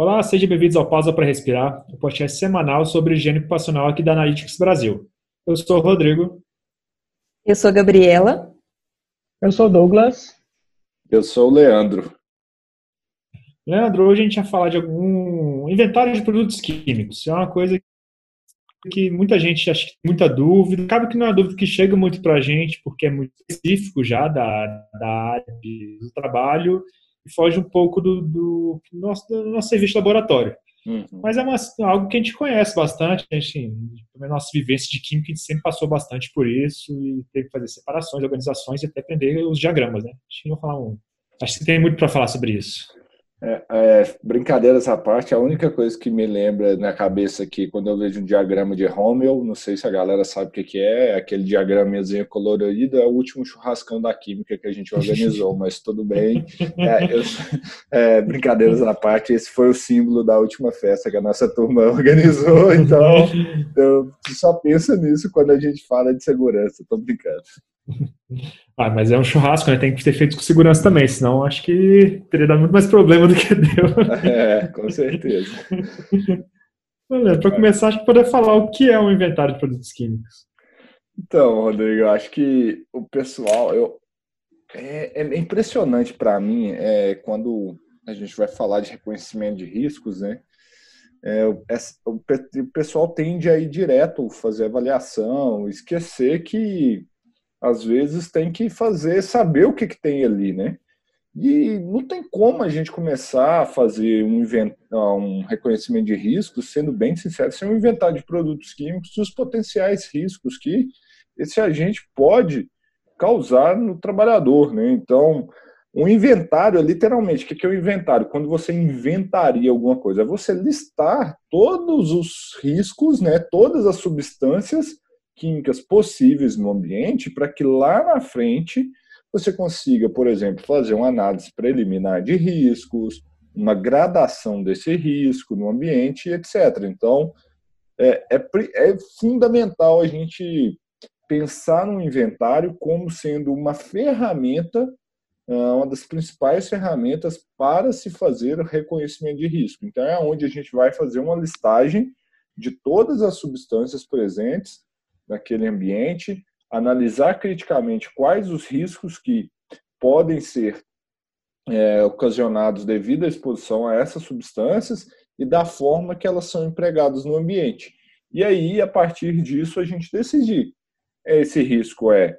Olá, sejam bem-vindos ao Pausa para Respirar, o um podcast semanal sobre higiene ocupacional aqui da Analytics Brasil. Eu sou o Rodrigo. Eu sou a Gabriela. Eu sou o Douglas. Eu sou o Leandro. Leandro, hoje a gente vai falar de algum inventário de produtos químicos. É uma coisa que muita gente acha que tem muita dúvida. Cabe que não é uma dúvida que chega muito para a gente, porque é muito específico já da, da área do trabalho foge um pouco do, do, nosso, do nosso serviço de laboratório. Uhum. Mas é uma, algo que a gente conhece bastante, a gente, na nossa vivência de química, a gente sempre passou bastante por isso e teve que fazer separações, organizações e até aprender os diagramas, né? Acho que, falar um, acho que tem muito para falar sobre isso. É, é, brincadeiras à parte, a única coisa que me lembra na cabeça aqui, quando eu vejo um diagrama de Rommel, não sei se a galera sabe o que, que é, aquele diagramazinho colorido, é o último churrascão da química que a gente organizou, mas tudo bem. É, eu, é, brincadeiras à parte, esse foi o símbolo da última festa que a nossa turma organizou, então eu só penso nisso quando a gente fala de segurança, tô brincando. Ah, mas é um churrasco, né? Tem que ser feito com segurança também, senão acho que teria dado muito mais problema do que deu. É, com certeza. Para começar, acho que poder falar o que é um inventário de produtos químicos. Então, Rodrigo, eu acho que o pessoal, eu, é, é impressionante para mim é, quando a gente vai falar de reconhecimento de riscos, né? É, o, o pessoal tende a ir direto fazer avaliação, esquecer que às vezes tem que fazer, saber o que, que tem ali, né? E não tem como a gente começar a fazer um, um reconhecimento de riscos, sendo bem sincero, sem um inventário de produtos químicos e os potenciais riscos que esse agente pode causar no trabalhador, né? Então, um inventário, literalmente, o que é o um inventário? Quando você inventaria alguma coisa, é você listar todos os riscos, né? Todas as substâncias químicas possíveis no ambiente para que lá na frente você consiga, por exemplo, fazer uma análise preliminar de riscos, uma gradação desse risco no ambiente, etc. Então, é, é, é fundamental a gente pensar no inventário como sendo uma ferramenta, ah, uma das principais ferramentas para se fazer o reconhecimento de risco. Então, é onde a gente vai fazer uma listagem de todas as substâncias presentes naquele ambiente, analisar criticamente quais os riscos que podem ser é, ocasionados devido à exposição a essas substâncias e da forma que elas são empregadas no ambiente. E aí, a partir disso, a gente decidir. Esse risco é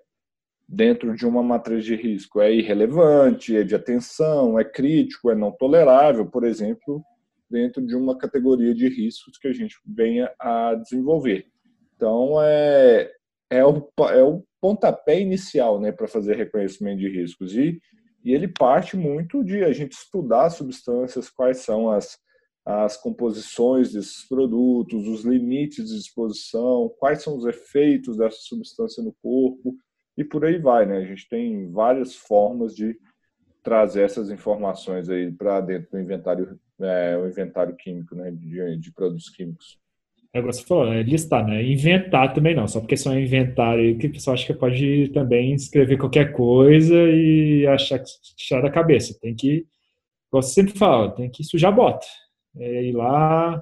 dentro de uma matriz de risco, é irrelevante, é de atenção, é crítico, é não tolerável, por exemplo, dentro de uma categoria de riscos que a gente venha a desenvolver. Então, é, é, o, é o pontapé inicial né, para fazer reconhecimento de riscos. E, e ele parte muito de a gente estudar substâncias, quais são as, as composições desses produtos, os limites de exposição, quais são os efeitos dessa substância no corpo e por aí vai, né? A gente tem várias formas de trazer essas informações aí para dentro do inventário, é, o inventário químico, né, de, de produtos químicos. Agora você falou, é listar, né? Inventar também não, só porque só é inventário que o pessoal acha que pode também escrever qualquer coisa e achar que tirar da cabeça. Tem que, como você sempre fala, tem que sujar a bota. É ir lá,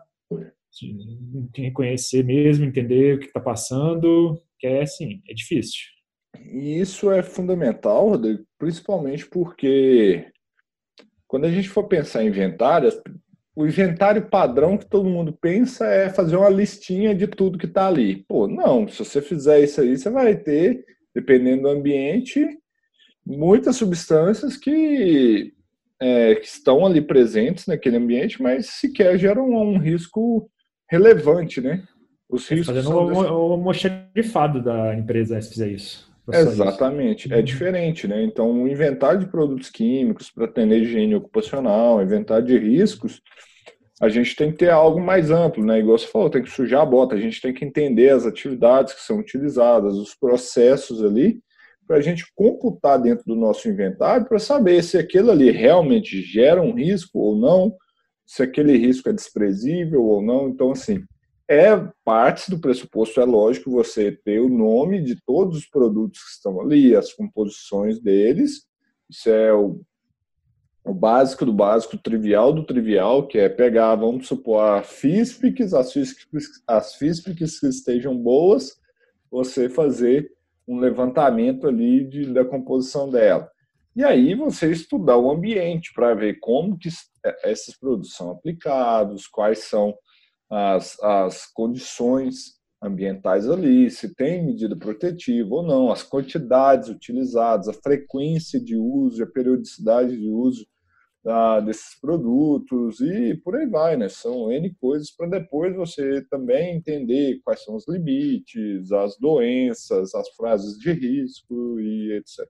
reconhecer mesmo, entender o que está passando, que é assim, é difícil. E isso é fundamental, Rodrigo, principalmente porque quando a gente for pensar em inventário, o inventário padrão que todo mundo pensa é fazer uma listinha de tudo que está ali. Pô, não, se você fizer isso aí, você vai ter, dependendo do ambiente, muitas substâncias que, é, que estão ali presentes naquele ambiente, mas sequer geram um risco relevante, né? Os riscos Fazendo o, desse... o almoxarifado da empresa se fizer isso. Exatamente, é uhum. diferente, né? Então, o inventário de produtos químicos para atender higiene ocupacional, inventário de riscos, a gente tem que ter algo mais amplo, né? Igual você falou, tem que sujar a bota, a gente tem que entender as atividades que são utilizadas, os processos ali, para a gente computar dentro do nosso inventário para saber se aquilo ali realmente gera um risco ou não, se aquele risco é desprezível ou não. Então, assim, é parte do pressuposto, é lógico, você ter o nome de todos os produtos que estão ali, as composições deles, isso é o o básico do básico, o trivial do trivial, que é pegar, vamos supor, FISPICs, as FISPICs, as FISPICs que estejam boas, você fazer um levantamento ali de, da composição dela. E aí você estudar o ambiente para ver como que é, esses produtos são aplicados, quais são as, as condições ambientais ali, se tem medida protetiva ou não, as quantidades utilizadas, a frequência de uso, a periodicidade de uso da, desses produtos e por aí vai, né? São N coisas para depois você também entender quais são os limites, as doenças, as frases de risco e etc.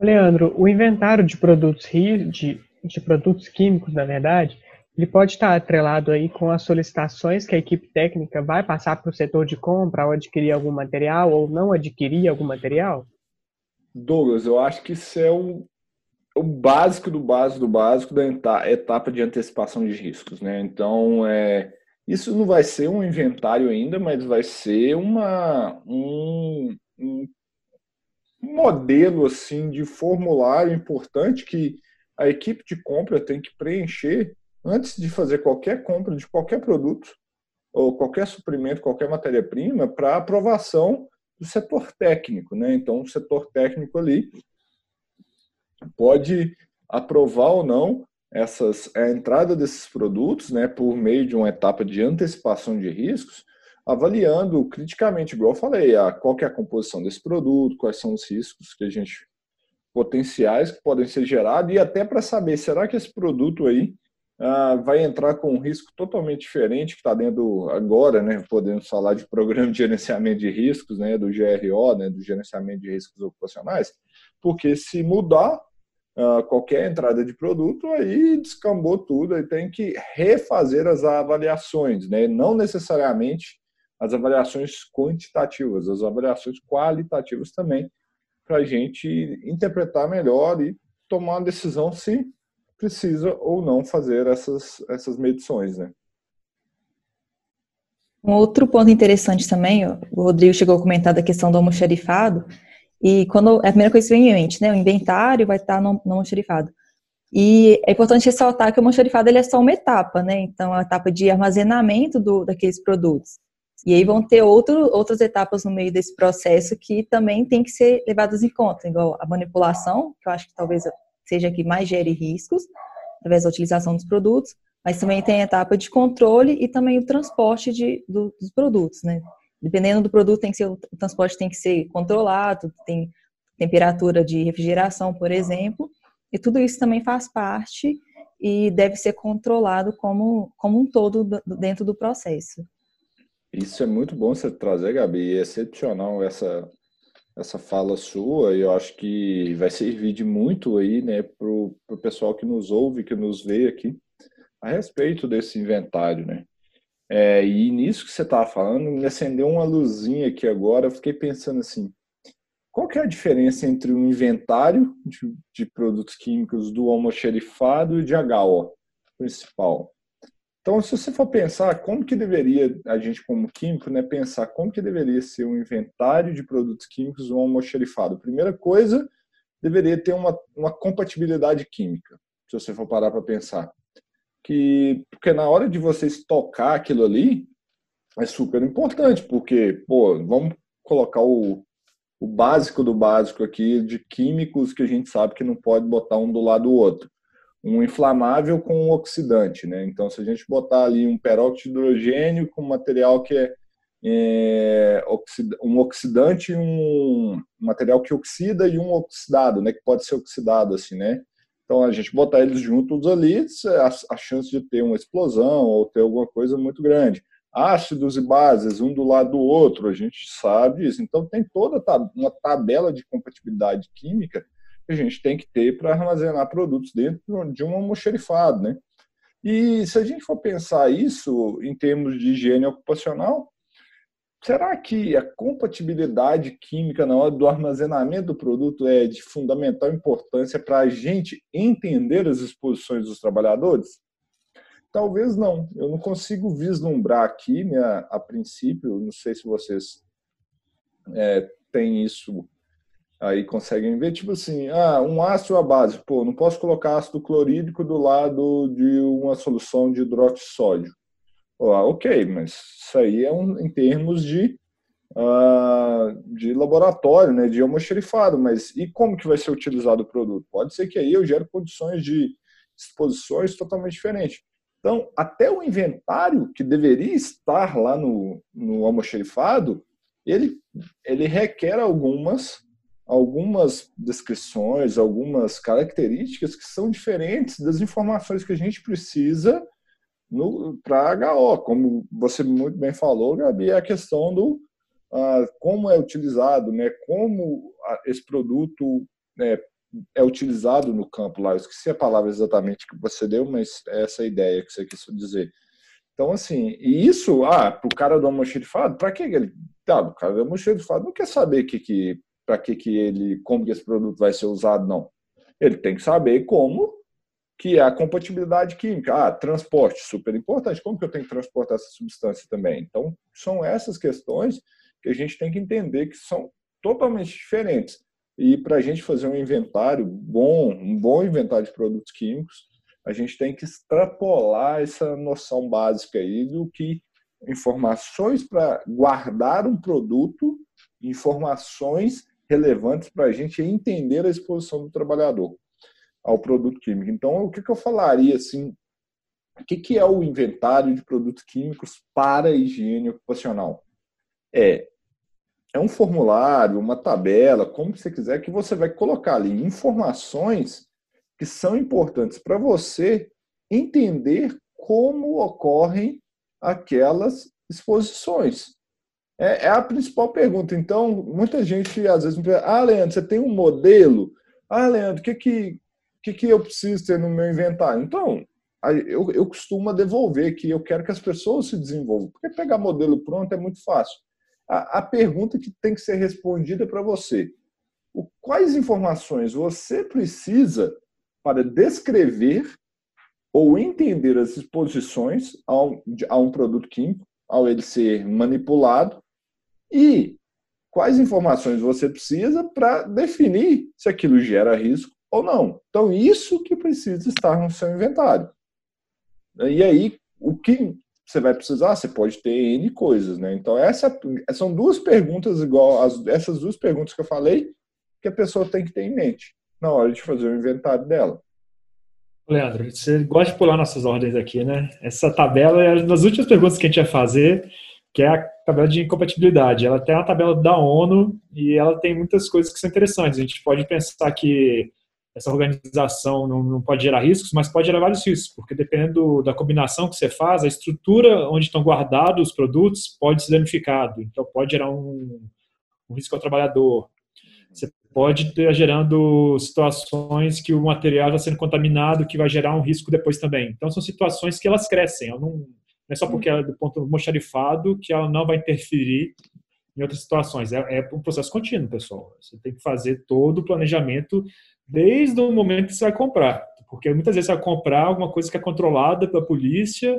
Leandro, o inventário de produtos de, de produtos químicos, na verdade, ele pode estar atrelado aí com as solicitações que a equipe técnica vai passar para o setor de compra ao adquirir algum material ou não adquirir algum material? Douglas, eu acho que isso é o, o básico do básico do básico da etapa de antecipação de riscos, né? Então, é, isso não vai ser um inventário ainda, mas vai ser uma, um, um modelo assim de formulário importante que a equipe de compra tem que preencher antes de fazer qualquer compra de qualquer produto ou qualquer suprimento, qualquer matéria-prima, para aprovação do setor técnico. Né? Então, o setor técnico ali pode aprovar ou não essas, a entrada desses produtos né, por meio de uma etapa de antecipação de riscos, avaliando criticamente, igual eu falei, a, qual é a composição desse produto, quais são os riscos que a gente potenciais que podem ser gerados e até para saber será que esse produto aí uh, vai entrar com um risco totalmente diferente que está dentro agora, né? Podemos falar de programa de gerenciamento de riscos, né? Do GRO, né? Do gerenciamento de riscos ocupacionais, porque se mudar uh, qualquer entrada de produto, aí descambou tudo, aí tem que refazer as avaliações, né? Não necessariamente as avaliações quantitativas, as avaliações qualitativas também, para a gente interpretar melhor e tomar uma decisão se precisa ou não fazer essas, essas medições, né? Um outro ponto interessante também, o Rodrigo chegou a comentar da questão do almoxarifado, e quando é a primeira coisa que vem em mente, né? O inventário vai estar no, no almoxarifado. E é importante ressaltar que o almoxarifado ele é só uma etapa, né? Então, a etapa de armazenamento do, daqueles produtos. E aí vão ter outro, outras etapas no meio desse processo que também tem que ser levadas em conta, igual a manipulação, que eu acho que talvez seja que mais gere riscos, através da utilização dos produtos, mas também tem a etapa de controle e também o transporte de, do, dos produtos, né? Dependendo do produto, tem que ser, o transporte tem que ser controlado, tem temperatura de refrigeração, por exemplo, e tudo isso também faz parte e deve ser controlado como, como um todo dentro do processo. Isso é muito bom você trazer, Gabi, é excepcional essa, essa fala sua, e eu acho que vai servir de muito aí, né, para o pessoal que nos ouve, que nos vê aqui, a respeito desse inventário, né. É, e nisso que você estava falando, me acendeu uma luzinha aqui agora, eu fiquei pensando assim, qual que é a diferença entre um inventário de, de produtos químicos do almoxerifado e de HO principal? Então, se você for pensar como que deveria, a gente como químico, né, pensar como que deveria ser o um inventário de produtos químicos do almoxerifado. Primeira coisa, deveria ter uma, uma compatibilidade química, se você for parar para pensar. Que, porque na hora de você estocar aquilo ali, é super importante, porque, pô, vamos colocar o, o básico do básico aqui de químicos que a gente sabe que não pode botar um do lado do outro um inflamável com um oxidante, né? Então, se a gente botar ali um peróxido de hidrogênio com material que é, é um oxidante, um material que oxida e um oxidado, né? Que pode ser oxidado assim, né? Então, a gente botar eles juntos ali, a, chance de ter uma explosão ou ter alguma coisa muito grande. Ácidos e bases, um do lado do outro, a gente sabe isso. Então, tem toda uma tabela de compatibilidade química que a gente tem que ter para armazenar produtos dentro de um almoxerifado, né? E se a gente for pensar isso em termos de higiene ocupacional, será que a compatibilidade química na hora do armazenamento do produto é de fundamental importância para a gente entender as exposições dos trabalhadores? Talvez não. Eu não consigo vislumbrar aqui, né, a princípio, não sei se vocês é, têm isso Aí conseguem ver, tipo assim, ah, um ácido à base, pô, não posso colocar ácido clorídrico do lado de uma solução de hidróxido de sódio. Ah, ok, mas isso aí é um, em termos de, uh, de laboratório, né, de almoxerifado, mas e como que vai ser utilizado o produto? Pode ser que aí eu gere condições de exposições totalmente diferentes. Então, até o inventário que deveria estar lá no, no almoxerifado, ele, ele requer algumas algumas descrições, algumas características que são diferentes das informações que a gente precisa para HO. Como você muito bem falou, Gabi, é a questão do uh, como é utilizado, né, como esse produto né, é utilizado no campo lá. Eu esqueci a palavra exatamente que você deu, mas é essa ideia que você quis dizer. Então, assim, e isso, ah, para o cara do almoxerifado, para que ele. Tá, o cara do almoxerifado não quer saber que, que, para que, que ele, como que esse produto vai ser usado, não. Ele tem que saber como que é a compatibilidade química. Ah, transporte, super importante. Como que eu tenho que transportar essa substância também? Então, são essas questões que a gente tem que entender que são totalmente diferentes. E para a gente fazer um inventário bom, um bom inventário de produtos químicos, a gente tem que extrapolar essa noção básica aí do que informações para guardar um produto, informações relevantes para a gente entender a exposição do trabalhador ao produto químico. Então, o que, que eu falaria assim? O que, que é o inventário de produtos químicos para higiene ocupacional? É é um formulário, uma tabela, como você quiser, que você vai colocar ali informações que são importantes para você entender como ocorrem aquelas exposições. É, é, a principal pergunta. Então, muita gente às vezes me pergunta: Ah, Leandro, você tem um modelo? Ah, Leandro, o que, que, que, que eu preciso ter no meu inventário? Então, eu, eu costumo devolver que eu quero que as pessoas se desenvolvam, porque pegar modelo pronto é muito fácil a, a pergunta que tem que ser respondida para você. O, quais informações você precisa para descrever ou entender as exposições a um, a um produto químico, ao ele ser manipulado, e quais informações você precisa para definir se aquilo gera risco ou não. Então, isso que precisa estar no seu inventário. E aí, o que você vai precisar, você pode ter N coisas, né? Então, essa, são duas perguntas igual, as, essas duas perguntas que eu falei, que a pessoa tem que ter em mente na hora de fazer o inventário dela. Leandro, você gosta de pular nossas ordens aqui, né? Essa tabela é uma das últimas perguntas que a gente ia fazer, que é a tabela de incompatibilidade. Ela tem uma tabela da ONU e ela tem muitas coisas que são interessantes. A gente pode pensar que essa organização não, não, pode gerar riscos, mas pode gerar vários riscos, porque dependendo da combinação que você faz, a estrutura onde estão guardados os produtos pode ser danificado, então pode gerar um, um risco ao trabalhador. Você pode estar gerando situações que o material está sendo contaminado, que vai gerar um risco depois também. Então são situações que elas crescem, não, não é só porque ela é do ponto mocharifado que ela não vai interferir em outras situações. É, é um processo contínuo, pessoal. Você tem que fazer todo o planejamento desde o momento que você vai comprar. Porque muitas vezes você vai comprar alguma coisa que é controlada pela polícia,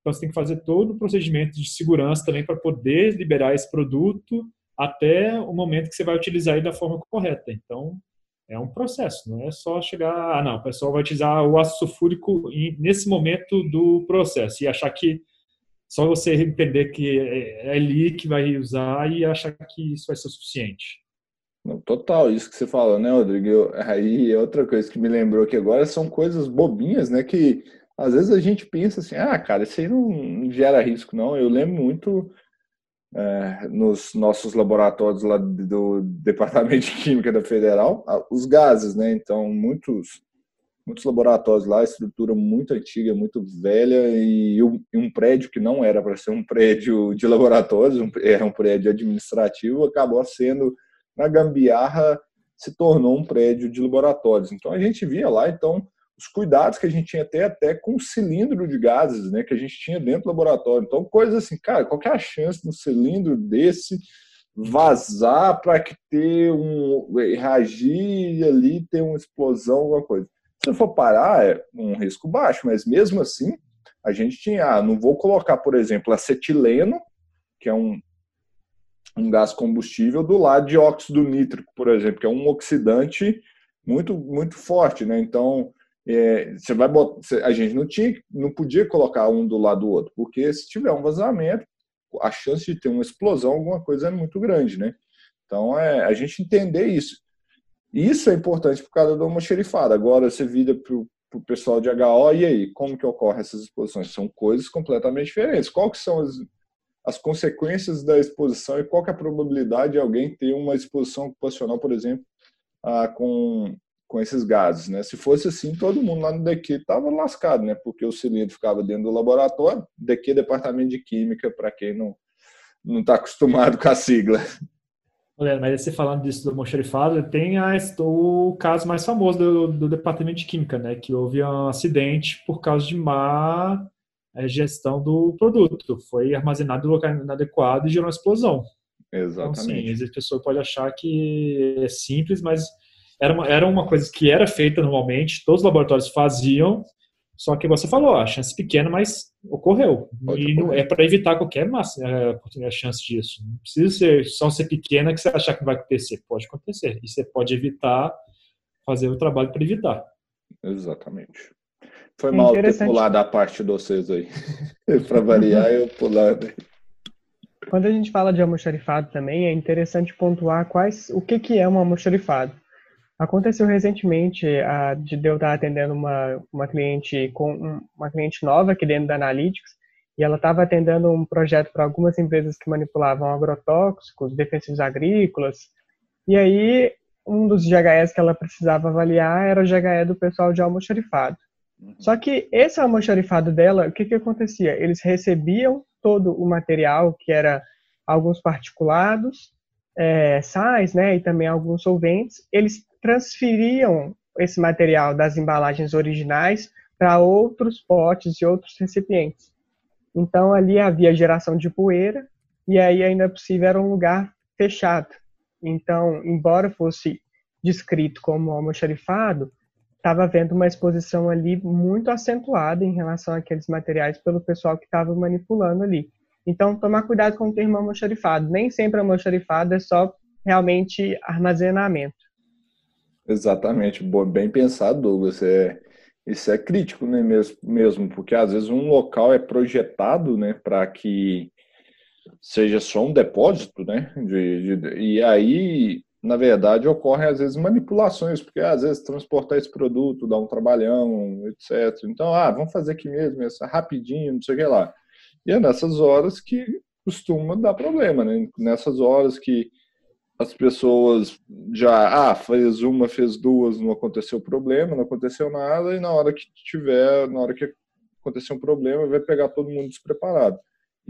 então você tem que fazer todo o procedimento de segurança também para poder liberar esse produto até o momento que você vai utilizar ele da forma correta. Então, é um processo, não é só chegar, ah, não, o pessoal vai utilizar o ácido sulfúrico nesse momento do processo e achar que só você entender que é, é ali que vai usar e achar que isso vai ser suficiente. Total, isso que você falou, né, Rodrigo? Aí outra coisa que me lembrou que agora são coisas bobinhas, né? Que às vezes a gente pensa assim, ah, cara, isso aí não gera risco, não. Eu lembro muito é, nos nossos laboratórios lá do Departamento de Química da Federal, os gases, né? Então, muitos, muitos laboratórios lá, estrutura muito antiga, muito velha, e um, um prédio que não era para ser um prédio de laboratórios, um, era um prédio administrativo, acabou sendo na gambiarra se tornou um prédio de laboratórios. Então a gente via lá então os cuidados que a gente tinha até até com o cilindro de gases, né, que a gente tinha dentro do laboratório. Então coisa assim, cara, qual é a chance de um cilindro desse vazar para que ter um reagir ali, ter uma explosão, alguma coisa. Se for parar, é um risco baixo, mas mesmo assim, a gente tinha, ah, não vou colocar, por exemplo, acetileno, que é um um gás combustível do lado de óxido nítrico, por exemplo, que é um oxidante muito muito forte, né? Então é, você vai botar, a gente não tinha, não podia colocar um do lado do outro, porque se tiver um vazamento, a chance de ter uma explosão, alguma coisa é muito grande, né? Então é a gente entender isso. Isso é importante por causa do almoxerifado. Agora você vira para o pessoal de HO, e aí, como que ocorrem essas exposições? São coisas completamente diferentes. Qual que são as, as consequências da exposição e qual é a probabilidade de alguém ter uma exposição ocupacional, por exemplo, ah, com, com esses gases, né? Se fosse assim, todo mundo lá no DQ estava lascado, né? Porque o cilindro ficava dentro do laboratório, DQ Departamento de Química, para quem não não está acostumado com a sigla. Mas você falando disso do almoxarifado, tem a, o caso mais famoso do, do, departamento de química, né? Que houve um acidente por causa de má é, gestão do produto. Foi armazenado no local inadequado e gerou uma explosão. Exatamente. Então, sim, às vezes a pessoa pode achar que é simples, mas era uma, era uma coisa que era feita normalmente, todos os laboratórios faziam, só que você falou, a chance pequena, mas ocorreu. Pode e não, é para evitar qualquer massa, é, chance disso. Não precisa ser, só ser pequena que você achar que vai acontecer. Pode acontecer. E você pode evitar, fazer o trabalho para evitar. Exatamente. Foi mal ter pulado a parte de vocês aí. para variar, eu pular. Quando a gente fala de almoxarifado também, é interessante pontuar quais, o que, que é um almoxarifado. Aconteceu recentemente a, de eu estar atendendo uma, uma cliente com uma cliente nova aqui dentro da Analytics e ela estava atendendo um projeto para algumas empresas que manipulavam agrotóxicos, defensivos agrícolas. E aí um dos GHS que ela precisava avaliar era o GHE do pessoal de almoxarifado. Uhum. Só que esse almoxarifado dela, o que que acontecia? Eles recebiam todo o material que era alguns particulados, é, sais, né, e também alguns solventes, eles transferiam esse material das embalagens originais para outros potes e outros recipientes. Então ali havia geração de poeira e aí ainda possível era um lugar fechado. Então, embora fosse descrito como almoxarifado, estava havendo uma exposição ali muito acentuada em relação àqueles materiais pelo pessoal que estava manipulando ali. Então, tomar cuidado com o termo almoxarifado. Nem sempre almoxarifado é só realmente armazenamento. Exatamente, bem pensado, Douglas. É, isso é crítico, né, mesmo, mesmo, porque às vezes um local é projetado, né, para que seja só um depósito, né, de, de, e aí, na verdade, ocorrem às vezes manipulações, porque às vezes transportar esse produto dá um trabalhão, etc. Então, ah, vamos fazer aqui mesmo, essa rapidinho, não sei o que lá. E é nessas horas que costuma dar problema, né, nessas horas que as pessoas já, ah, fez uma, fez duas, não aconteceu problema, não aconteceu nada, e na hora que tiver, na hora que acontecer um problema, vai pegar todo mundo despreparado.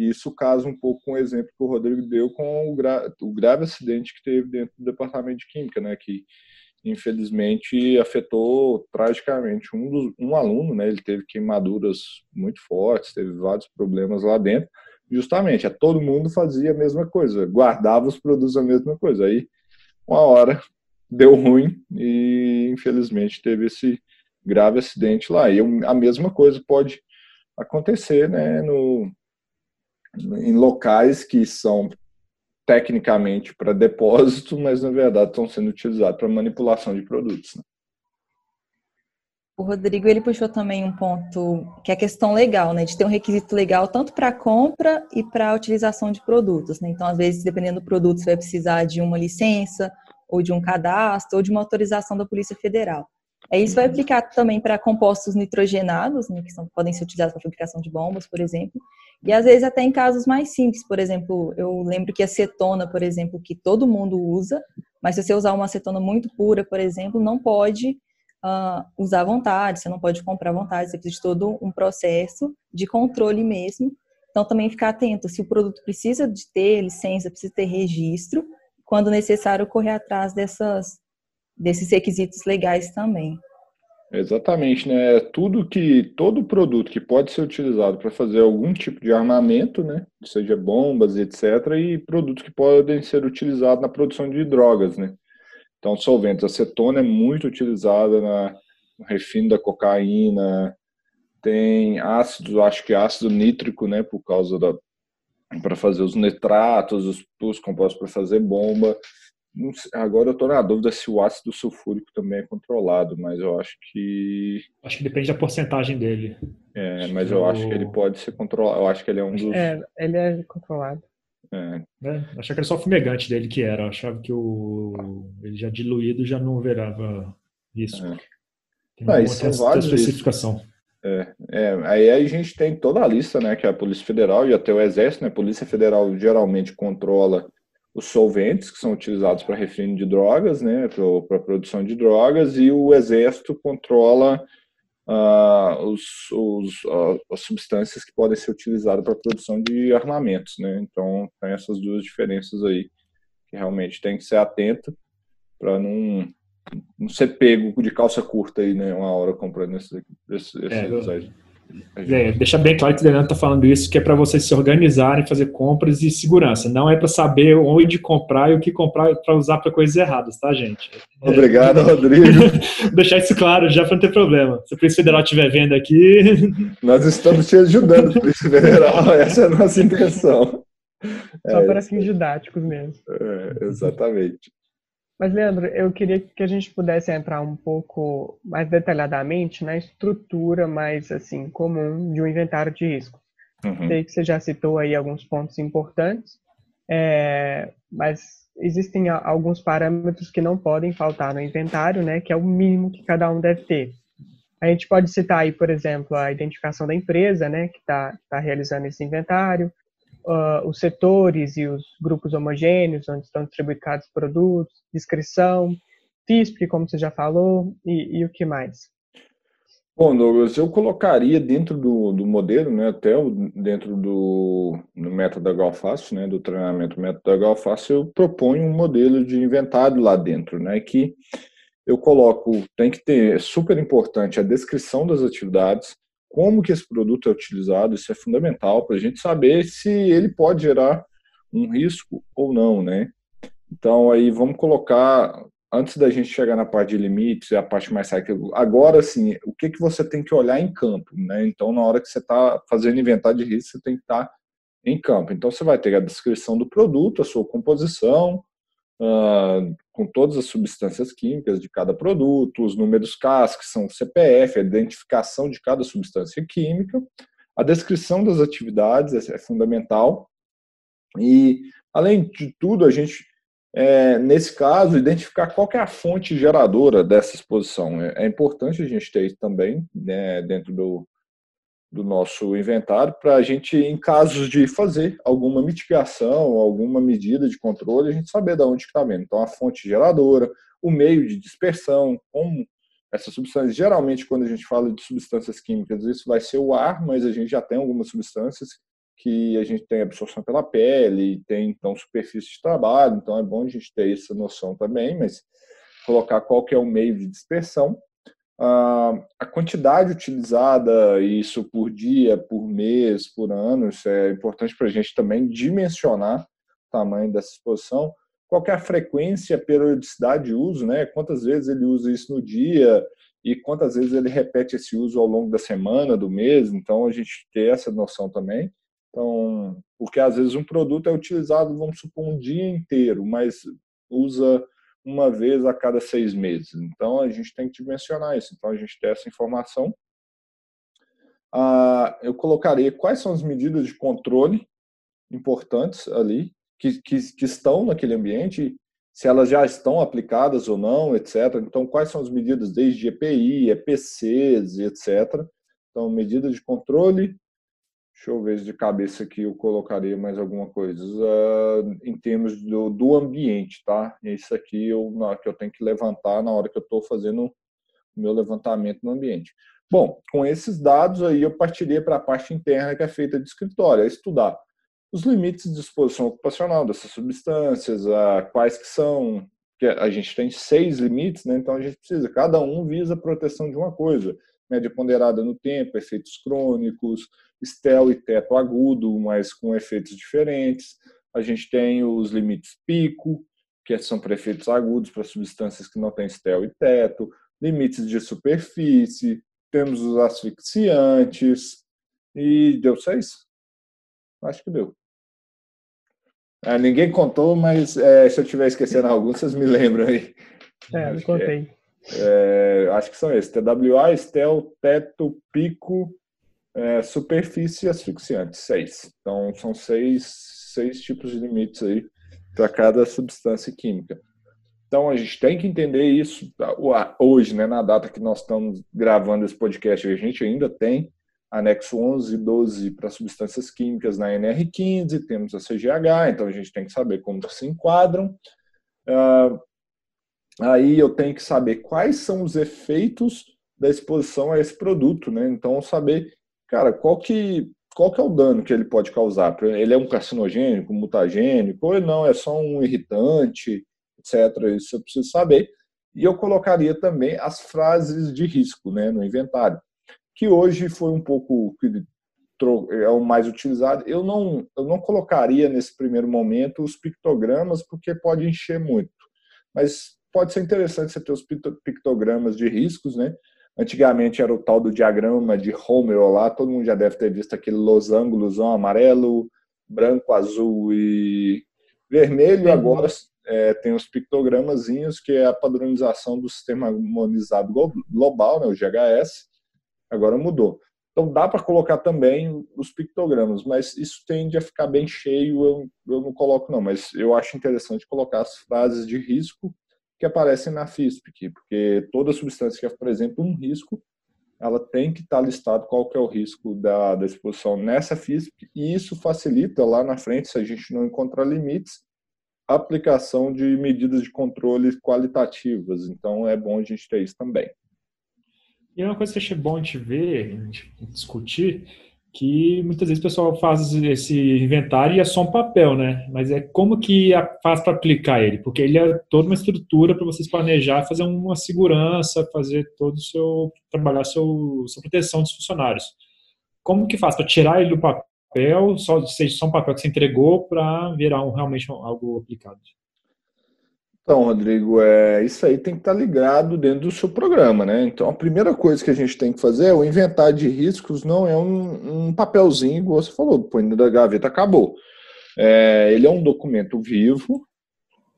E isso casa um pouco com o exemplo que o Rodrigo deu com o, gra o grave acidente que teve dentro do departamento de Química, né, que infelizmente afetou tragicamente um, dos, um aluno, né, ele teve queimaduras muito fortes, teve vários problemas lá dentro, justamente, é, todo mundo fazia a mesma coisa, guardava os produtos a mesma coisa. Aí, uma hora, deu ruim e, infelizmente, teve esse grave acidente lá. E a mesma coisa pode acontecer né, no, em locais que são tecnicamente para depósito, mas na verdade estão sendo utilizados para manipulação de produtos. Né? O Rodrigo ele puxou também um ponto que é a questão legal, né, de ter um requisito legal tanto para compra e para utilização de produtos, né? Então, às vezes, dependendo do produto, você vai precisar de uma licença ou de um cadastro ou de uma autorização da Polícia Federal. É isso vai aplicar também para compostos nitrogenados, né, que são, podem ser utilizados para fabricação de bombas, por exemplo, e às vezes até em casos mais simples, por exemplo, eu lembro que a acetona, por exemplo, que todo mundo usa, mas se você usar uma acetona muito pura, por exemplo, não pode uh, usar à vontade, você não pode comprar à vontade, você precisa de todo um processo de controle mesmo. Então, também ficar atento, se o produto precisa de ter licença, precisa ter registro, quando necessário, correr atrás dessas, desses requisitos legais também. Exatamente, né? Tudo que todo produto que pode ser utilizado para fazer algum tipo de armamento, né, seja bombas, etc, e produtos que podem ser utilizados na produção de drogas, né? Então, solventes, acetona é muito utilizada na, no refino da cocaína, tem ácido, acho que ácido nítrico, né, por causa da, para fazer os nitratos, os, os compostos para fazer bomba. Agora eu estou na dúvida se o ácido sulfúrico também é controlado, mas eu acho que. Acho que depende da porcentagem dele. É, mas eu, eu acho que ele pode ser controlado. Eu acho que ele é um dos. É, ele é controlado. É. É, achava que era só o fumegante dele que era. Eu achava que o ele já diluído já não verava isso. É. Tem ah, isso especificação. É, é, aí a gente tem toda a lista, né, que é a Polícia Federal e até o Exército, né, a Polícia Federal geralmente controla os solventes que são utilizados para refino de drogas, né, para produção de drogas, e o Exército controla uh, os, os, uh, as substâncias que podem ser utilizadas para a produção de armamentos, né, então tem essas duas diferenças aí, que realmente tem que ser atento para não não ser pego de calça curta aí, né? Uma hora comprando esses, esses, esses é, é, deixa bem claro que o Leandro está falando isso, que é para vocês se organizarem, fazer compras e segurança. Não é para saber onde comprar e o que comprar para usar para coisas erradas, tá, gente? Obrigado, é, Rodrigo. deixar isso claro já para não ter problema. Se o Polícia Federal estiver vendo aqui. Nós estamos te ajudando, Polícia Federal. Essa é a nossa intenção. Só é, para fins didáticos mesmo. É, exatamente. Mas, Leandro, eu queria que a gente pudesse entrar um pouco mais detalhadamente na estrutura mais assim comum de um inventário de risco. Uhum. Sei que você já citou aí alguns pontos importantes, é, mas existem alguns parâmetros que não podem faltar no inventário, né, que é o mínimo que cada um deve ter. A gente pode citar aí, por exemplo, a identificação da empresa, né, que está tá realizando esse inventário, uh, os setores e os grupos homogêneos, onde estão distribuídos produtos, descrição, FISP, como você já falou, e, e o que mais? Bom, Douglas, eu colocaria dentro do, do modelo, né, até dentro do, do método Galface, né, do treinamento método Galface, eu proponho um modelo de inventário lá dentro, né, que eu coloco, tem que ter, é super importante a descrição das atividades, como que esse produto é utilizado, isso é fundamental para a gente saber se ele pode gerar um risco ou não, né? Então aí vamos colocar antes da gente chegar na parte de limites, é a parte mais técnica. Agora sim, o que que você tem que olhar em campo, né? Então na hora que você está fazendo inventário de risco, você tem que estar tá em campo. Então você vai ter a descrição do produto, a sua composição, uh, com todas as substâncias químicas de cada produto, os números CAS, que são o CPF, a identificação de cada substância química, a descrição das atividades é, é fundamental. E, além de tudo, a gente, é, nesse caso, identificar qual é a fonte geradora dessa exposição. É, é importante a gente ter isso também né, dentro do, do nosso inventário para a gente, em casos de fazer alguma mitigação, alguma medida de controle, a gente saber de onde está vendo. Então, a fonte geradora, o meio de dispersão, como essas substâncias, geralmente quando a gente fala de substâncias químicas, isso vai ser o ar, mas a gente já tem algumas substâncias que a gente tem absorção pela pele, tem então superfície de trabalho, então é bom a gente ter essa noção também, mas colocar qual que é o meio de dispersão a quantidade utilizada, isso por dia, por mês, por ano, isso é importante para a gente também dimensionar o tamanho dessa exposição. Qual é a frequência, periodicidade de uso, né? Quantas vezes ele usa isso no dia e quantas vezes ele repete esse uso ao longo da semana, do mês. Então, a gente ter essa noção também. Então, porque às vezes um produto é utilizado, vamos supor, um dia inteiro, mas usa uma vez a cada seis meses. Então, a gente tem que mencionar isso. Então, a gente tem essa informação. Ah, eu colocaria quais são as medidas de controle importantes ali, que, que, que estão naquele ambiente, se elas já estão aplicadas ou não, etc. Então, quais são as medidas desde EPI, EPCs, etc. Então, medidas de controle, Deixa eu ver de cabeça aqui eu colocaria mais alguma coisa. Uh, em termos do, do ambiente, tá? Isso aqui eu, na, que eu tenho que levantar na hora que eu estou fazendo o meu levantamento no ambiente. Bom, com esses dados aí eu partiria para a parte interna que é feita de escritório, é estudar os limites de exposição ocupacional dessas substâncias, uh, quais que são, que a gente tem seis limites, né? então a gente precisa, cada um visa a proteção de uma coisa, média ponderada no tempo, efeitos crônicos, estel e teto agudo, mas com efeitos diferentes. A gente tem os limites pico, que são para efeitos agudos para substâncias que não têm estel e teto, limites de superfície, temos os asfixiantes, e deu seis? Acho que deu. Ah, ninguém contou, mas é, se eu estiver esquecendo algum, vocês me lembram aí. É, eu contei. É, acho que são esses: TWA, Estel, Teto, Pico, é, Superfície Asfixiante. Seis. Então, são seis, seis tipos de limites aí para cada substância química. Então, a gente tem que entender isso tá? hoje, né, na data que nós estamos gravando esse podcast. A gente ainda tem anexo 11 e 12 para substâncias químicas na NR15, temos a CGH, então a gente tem que saber como se enquadram. Uh, aí eu tenho que saber quais são os efeitos da exposição a esse produto, né? Então, saber, cara, qual que, qual que é o dano que ele pode causar? Ele é um carcinogênico, mutagênico, ou não, é só um irritante, etc. Isso eu preciso saber. E eu colocaria também as frases de risco né, no inventário que hoje foi um pouco é o mais utilizado. Eu não, eu não colocaria nesse primeiro momento os pictogramas, porque pode encher muito. Mas pode ser interessante você ter os pictogramas de riscos, né? Antigamente era o tal do diagrama de Homer lá, todo mundo já deve ter visto aquele losângulos amarelo, branco, azul e vermelho. Agora é, tem os pictogramazinhos, que é a padronização do sistema harmonizado global, né, o GHS, agora mudou. Então dá para colocar também os pictogramas, mas isso tende a ficar bem cheio, eu, eu não coloco não, mas eu acho interessante colocar as frases de risco que aparecem na FISP, porque toda substância que apresenta um risco, ela tem que estar listado qual que é o risco da, da exposição nessa FISP, e isso facilita lá na frente, se a gente não encontrar limites, a aplicação de medidas de controle qualitativas. Então é bom a gente ter isso também. E é uma coisa que achei bom de ver, de discutir, que muitas vezes o pessoal faz esse inventário e é só um papel, né? Mas é como que faz para aplicar ele? Porque ele é toda uma estrutura para vocês planejar, fazer uma segurança, fazer todo o seu trabalhar seu sua proteção dos funcionários. Como que faz para tirar ele do papel, só seja só um papel que você entregou para virar um, realmente algo aplicado? Então, Rodrigo, é, isso aí tem que estar ligado dentro do seu programa, né? Então, a primeira coisa que a gente tem que fazer é o inventário de riscos, não é um, um papelzinho, igual você falou, põe da gaveta, acabou. É, ele é um documento vivo,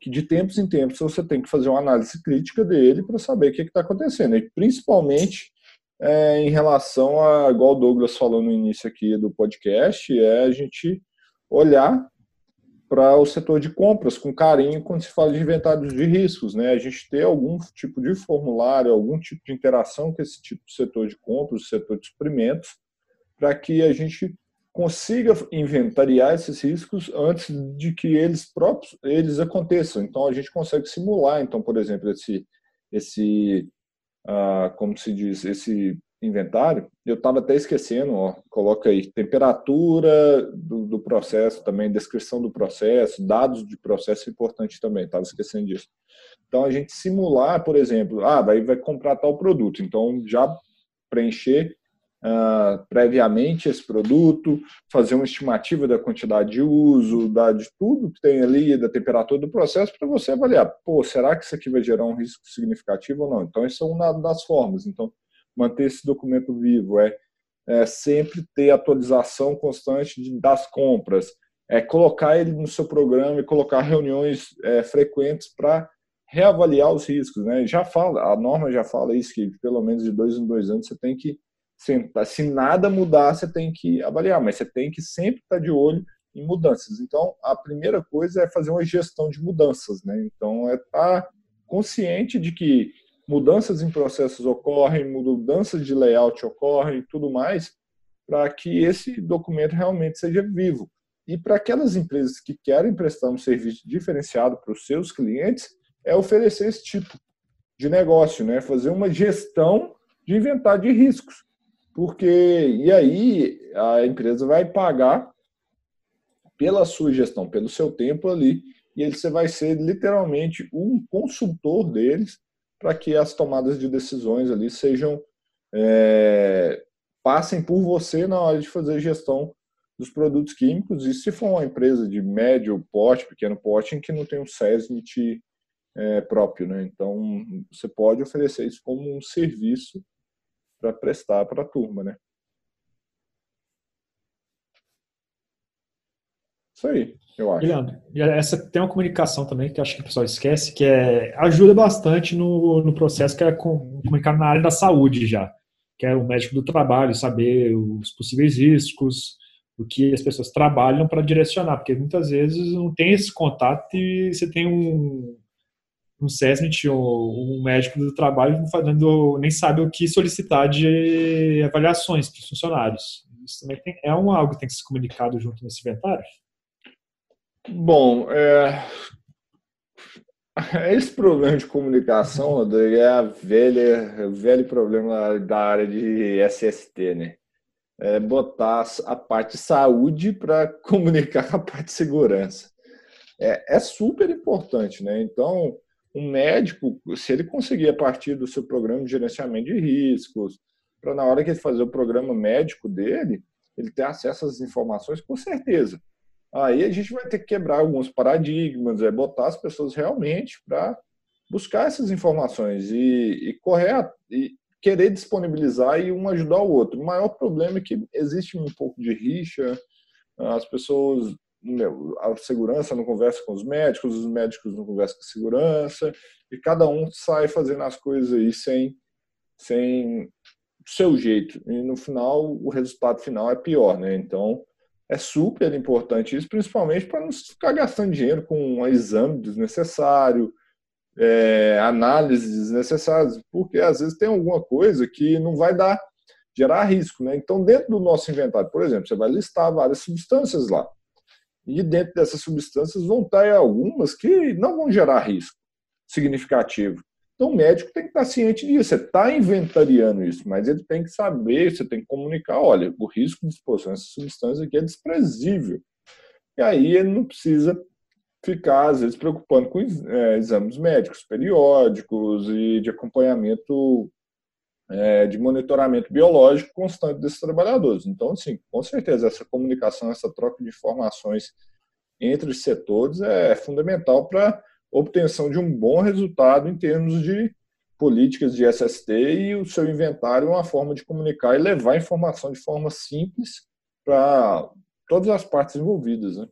que de tempos em tempos você tem que fazer uma análise crítica dele para saber o que está acontecendo, e principalmente é, em relação a, igual o Douglas falou no início aqui do podcast, é a gente olhar para o setor de compras com carinho quando se fala de inventários de riscos, né? A gente ter algum tipo de formulário, algum tipo de interação com esse tipo de setor de compras, setor de suprimentos, para que a gente consiga inventariar esses riscos antes de que eles próprios eles aconteçam. Então a gente consegue simular, então por exemplo esse esse ah, como se diz esse inventário, eu estava até esquecendo, ó, coloca aí temperatura do, do, processo também, descrição do processo, dados de processo importante também, estava esquecendo disso. Então a gente simular, por exemplo, ah, vai, vai comprar tal produto, então já preencher uh, previamente esse produto, fazer uma estimativa da quantidade de uso, da, de tudo que tem ali, da temperatura do processo, para você avaliar, pô, será que isso aqui vai gerar um risco significativo ou não? Então, isso é uma das formas. Então, manter esse documento vivo, é, é sempre ter atualização constante de, das compras, é colocar ele no seu programa e colocar reuniões é, frequentes para reavaliar os riscos, né? Já fala, a norma já fala isso que pelo menos de dois em dois anos você tem que sentar, se nada mudar você tem que avaliar, mas você tem que sempre estar de olho em mudanças. Então a primeira coisa é fazer uma gestão de mudanças, né? Então é estar consciente de que mudanças em processos ocorrem, mudanças de layout ocorrem e tudo mais, para que esse documento realmente seja vivo. E para aquelas empresas que querem prestar um serviço diferenciado para os seus clientes, é oferecer esse tipo de negócio, né? fazer uma gestão de inventário de riscos. Porque, e aí, a empresa vai pagar pela sua gestão, pelo seu tempo ali, e você vai ser literalmente um consultor deles para que as tomadas de decisões ali sejam é, passem por você na hora de fazer gestão dos produtos químicos e se for uma empresa de médio porte, pequeno porte, em que não tem um SESMIT é, próprio, né? Então você pode oferecer isso como um serviço para prestar para a turma, né? Isso aí, eu acho. Leandro, essa tem uma comunicação também que acho que o pessoal esquece, que é, ajuda bastante no, no processo que é comunicar na área da saúde já, que é o médico do trabalho, saber os possíveis riscos, o que as pessoas trabalham para direcionar, porque muitas vezes não tem esse contato e você tem um, um SESMIT ou um médico do trabalho fazendo, nem sabe o que solicitar de avaliações para os funcionários. Isso também tem, é um, algo que tem que ser comunicado junto nesse inventário? Bom, é... esse problema de comunicação é a velha, velho problema da área de SST, né? É botar a parte de saúde para comunicar com a parte de segurança. É, é super importante, né? Então, um médico, se ele conseguir a partir do seu programa de gerenciamento de riscos, para na hora que ele fazer o programa médico dele, ele ter acesso às informações, com certeza. Aí a gente vai ter que quebrar alguns paradigmas, é botar as pessoas realmente para buscar essas informações e, e correr e querer disponibilizar e um ajudar o outro. O maior problema é que existe um pouco de rixa, as pessoas a segurança não conversa com os médicos, os médicos não conversam com a segurança, e cada um sai fazendo as coisas aí sem, sem seu jeito. E no final, o resultado final é pior, né? Então, é super importante isso, principalmente para não ficar gastando dinheiro com um exame desnecessário, é, análises desnecessárias, porque às vezes tem alguma coisa que não vai dar, gerar risco, né? Então, dentro do nosso inventário, por exemplo, você vai listar várias substâncias lá. E dentro dessas substâncias vão estar algumas que não vão gerar risco significativo. Então o médico tem que estar ciente disso. Você está inventariando isso, mas ele tem que saber, você tem que comunicar, olha, o risco de exposição a essa substância aqui é desprezível. E aí ele não precisa ficar, às vezes, preocupando com é, exames médicos periódicos e de acompanhamento é, de monitoramento biológico constante desses trabalhadores. Então, sim, com certeza, essa comunicação, essa troca de informações entre os setores é fundamental para obtenção de um bom resultado em termos de políticas de SST e o seu inventário é uma forma de comunicar e levar informação de forma simples para todas as partes envolvidas. Né?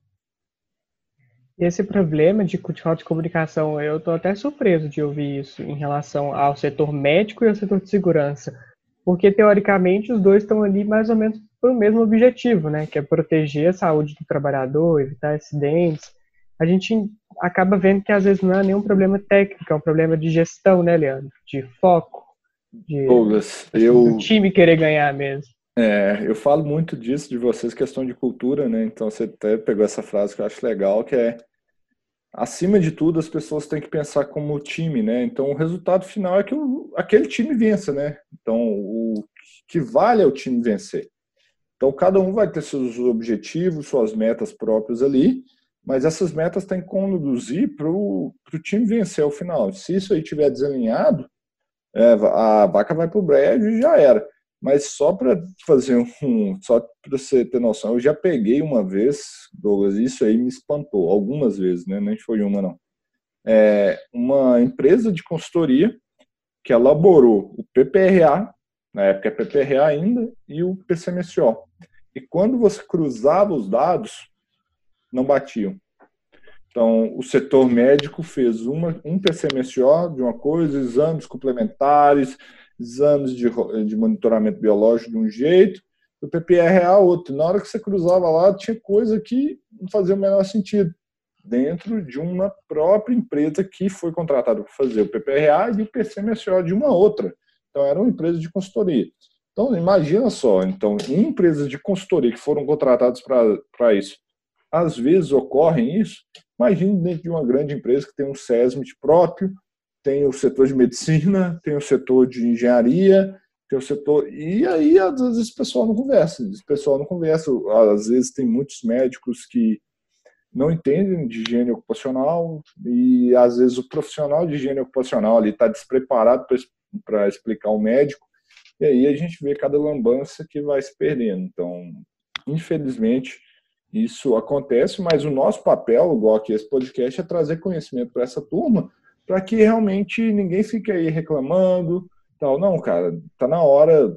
esse problema de, falta de comunicação, eu estou até surpreso de ouvir isso em relação ao setor médico e ao setor de segurança. Porque, teoricamente, os dois estão ali mais ou menos para o mesmo objetivo, né? Que é proteger a saúde do trabalhador, evitar acidentes. A gente acaba vendo que, às vezes, não é nenhum problema técnico, é um problema de gestão, né, Leandro? De foco, de Douglas, eu... do time querer ganhar mesmo. É, eu falo muito disso de vocês, questão de cultura, né? Então você até pegou essa frase que eu acho legal, que é acima de tudo, as pessoas têm que pensar como time, né? Então, o resultado final é que o, aquele time vença, né? Então, o que vale é o time vencer. Então, cada um vai ter seus objetivos, suas metas próprias ali, mas essas metas têm que conduzir para o time vencer ao final. Se isso aí estiver desalinhado, é, a vaca vai para o brejo e já era. Mas só para fazer um, só para você ter noção, eu já peguei uma vez, Douglas, isso aí me espantou, algumas vezes, né? Nem foi uma não. É uma empresa de consultoria que elaborou o PPRA, na época é PPRA ainda, e o PCMSO. E quando você cruzava os dados, não batiam. Então, o setor médico fez uma, um PCMSO de uma coisa, exames complementares, exames de, de monitoramento biológico de um jeito, o PPRA outro. Na hora que você cruzava lá, tinha coisa que não fazia o menor sentido dentro de uma própria empresa que foi contratada para fazer o PPRA e o PCMSO de uma outra. Então, era uma empresa de consultoria. Então, imagina só, então, empresas de consultoria que foram contratadas para isso, às vezes ocorrem isso, imagine dentro de uma grande empresa que tem um SESMIT próprio, tem o setor de medicina, tem o setor de engenharia, tem o setor. E aí, às vezes, o pessoal não conversa. O pessoal não conversa. Às vezes, tem muitos médicos que não entendem de higiene ocupacional e, às vezes, o profissional de higiene ocupacional está despreparado para explicar ao médico. E aí a gente vê cada lambança que vai se perdendo. Então, infelizmente, isso acontece, mas o nosso papel, igual aqui esse podcast, é trazer conhecimento para essa turma para que realmente ninguém fique aí reclamando, tal. Não, cara, tá na hora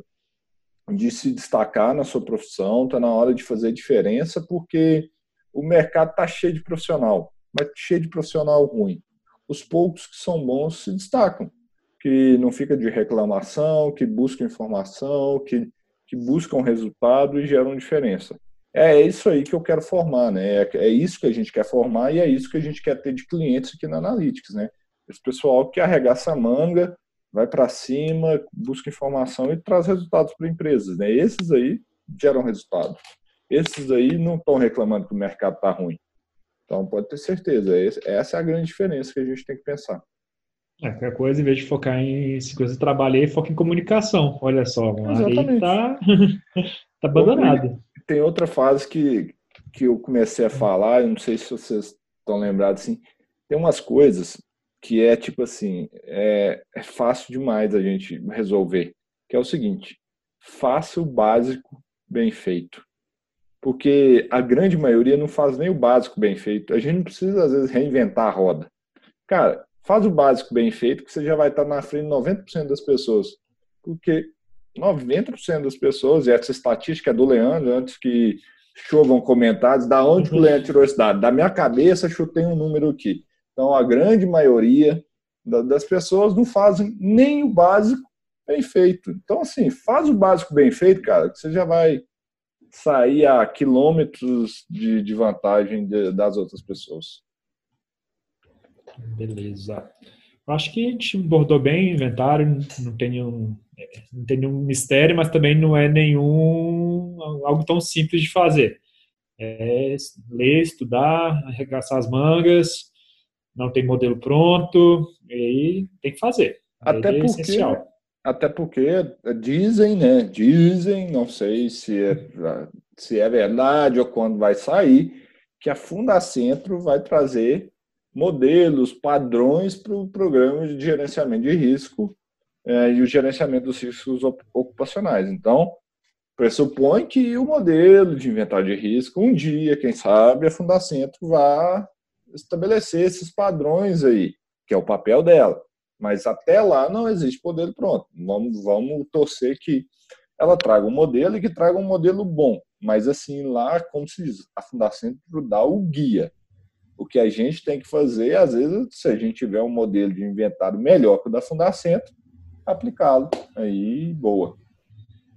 de se destacar na sua profissão, tá na hora de fazer diferença, porque o mercado está cheio de profissional, mas cheio de profissional ruim. Os poucos que são bons se destacam, que não fica de reclamação, que buscam informação, que, que buscam resultado e geram diferença. É isso aí que eu quero formar, né? É, é isso que a gente quer formar e é isso que a gente quer ter de clientes aqui na Analytics, né? Esse pessoal que arregaça a manga, vai para cima, busca informação e traz resultados para empresas, né? Esses aí geram resultado. Esses aí não estão reclamando que o mercado está ruim. Então, pode ter certeza, essa é a grande diferença que a gente tem que pensar. É, qualquer coisa, em vez de focar em se coisa de trabalho, aí foca em comunicação. Olha só, aí tá, tá abandonado. Tem outra fase que, que eu comecei a falar, eu não sei se vocês estão lembrados, assim, tem umas coisas que é tipo assim, é, é fácil demais a gente resolver, que é o seguinte, faça o básico bem feito. Porque a grande maioria não faz nem o básico bem feito. A gente não precisa, às vezes, reinventar a roda. Cara, faz o básico bem feito, que você já vai estar na frente de 90% das pessoas. Porque 90% das pessoas, e essa estatística é do Leandro, antes que chovam comentários, da onde que o Leandro tirou esse dado? Da minha cabeça, chutei um número aqui. Então, a grande maioria das pessoas não fazem nem o básico bem feito. Então, assim, faz o básico bem feito, cara, que você já vai sair a quilômetros de, de vantagem de, das outras pessoas. Beleza. Eu acho que a gente abordou bem o inventário, não tem nenhum, não tem nenhum mistério, mas também não é nenhum algo tão simples de fazer. É ler, estudar, arregaçar as mangas, não tem modelo pronto, e aí tem que fazer. Até é porque, essencial. Até porque dizem, né? Dizem, não sei se é, se é verdade ou quando vai sair, que a Fundacentro vai trazer modelos, padrões para o programa de gerenciamento de risco é, e o gerenciamento dos riscos ocupacionais. Então, pressupõe que o modelo de inventário de risco, um dia, quem sabe, a Fundacentro vai estabelecer esses padrões aí, que é o papel dela. Mas até lá não existe modelo pronto. Vamos, vamos torcer que ela traga um modelo e que traga um modelo bom. Mas assim, lá, como se diz, a Fundação dá o guia. O que a gente tem que fazer, às vezes, se a gente tiver um modelo de inventário melhor que o da Fundacentro, aplicá-lo. Aí, boa.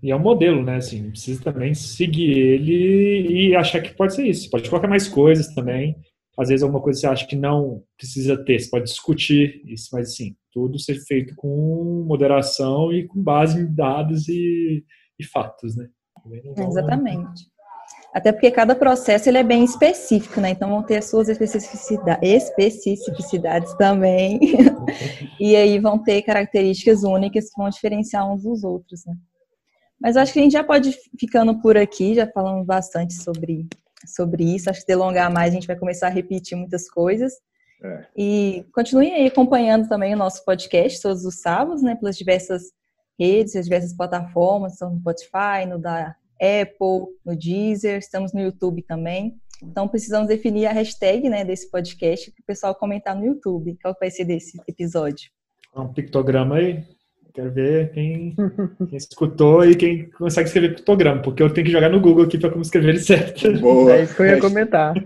E é um modelo, né? Assim, precisa também seguir ele e achar que pode ser isso. Pode colocar mais coisas também às vezes alguma coisa você acha que não precisa ter, você pode discutir isso, mas sim, tudo ser feito com moderação e com base em dados e, e fatos, né? Exatamente. Até porque cada processo ele é bem específico, né? Então vão ter as suas especificidades também. e aí vão ter características únicas que vão diferenciar uns dos outros, né? Mas acho que a gente já pode ir ficando por aqui, já falamos bastante sobre sobre isso. Acho que delongar mais a gente vai começar a repetir muitas coisas. É. E continue aí acompanhando também o nosso podcast todos os sábados, né, pelas diversas redes, as diversas plataformas, estamos no Spotify, no da Apple, no Deezer, estamos no YouTube também. Então precisamos definir a hashtag, né, desse podcast para o pessoal comentar no YouTube. Qual vai ser desse episódio? Um pictograma aí. Quero ver quem, quem, escutou e quem consegue escrever pictograma, porque eu tenho que jogar no Google aqui para como escrever ele certo. Boa. É isso que eu ia comentar.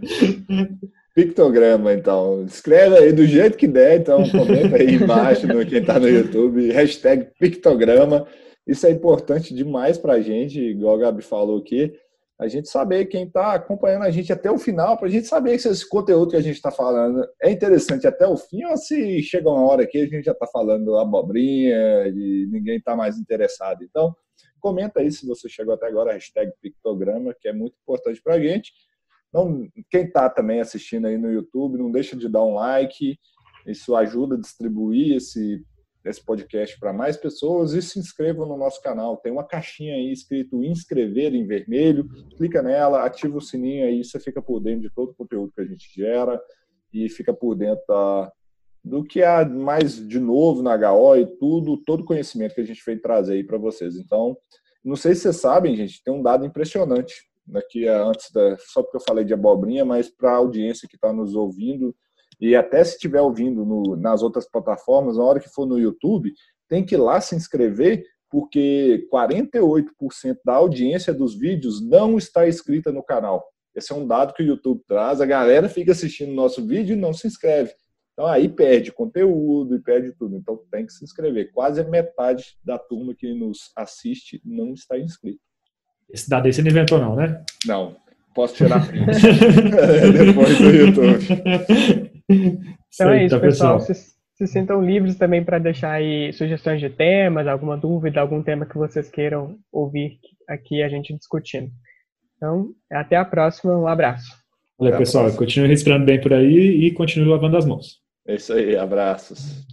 Pictograma, então. Escreve aí do jeito que der, então comenta aí embaixo, no, quem está no YouTube, hashtag pictograma. Isso é importante demais para a gente, igual a Gabi falou aqui a gente saber quem está acompanhando a gente até o final, para a gente saber se esse conteúdo que a gente está falando é interessante até o fim ou se chega uma hora que a gente já está falando abobrinha e ninguém está mais interessado. Então, comenta aí se você chegou até agora, hashtag Pictograma, que é muito importante para a gente. Não, quem está também assistindo aí no YouTube, não deixa de dar um like, isso ajuda a distribuir esse esse podcast para mais pessoas e se inscrevam no nosso canal. Tem uma caixinha aí escrito inscrever em vermelho. Clica nela, ativa o sininho aí, você fica por dentro de todo o conteúdo que a gente gera e fica por dentro da, do que há mais de novo na HO e tudo, todo o conhecimento que a gente veio trazer aí para vocês. Então, não sei se vocês sabem, gente, tem um dado impressionante aqui antes da, só porque eu falei de abobrinha, mas para a audiência que está nos ouvindo e até se estiver ouvindo no, nas outras plataformas, na hora que for no YouTube, tem que ir lá se inscrever, porque 48% da audiência dos vídeos não está inscrita no canal. Esse é um dado que o YouTube traz. A galera fica assistindo nosso vídeo e não se inscreve. Então aí perde conteúdo e perde tudo. Então tem que se inscrever. Quase metade da turma que nos assiste não está inscrito. Esse dado aí você não inventou, não, né? Não. Posso tirar print depois do YouTube. Então é isso, pessoal. Se, se sintam livres também para deixar aí sugestões de temas, alguma dúvida, algum tema que vocês queiram ouvir aqui a gente discutindo. Então, até a próxima. Um abraço. Valeu, pessoal. Continue respirando bem por aí e continue lavando as mãos. É isso aí. Abraços.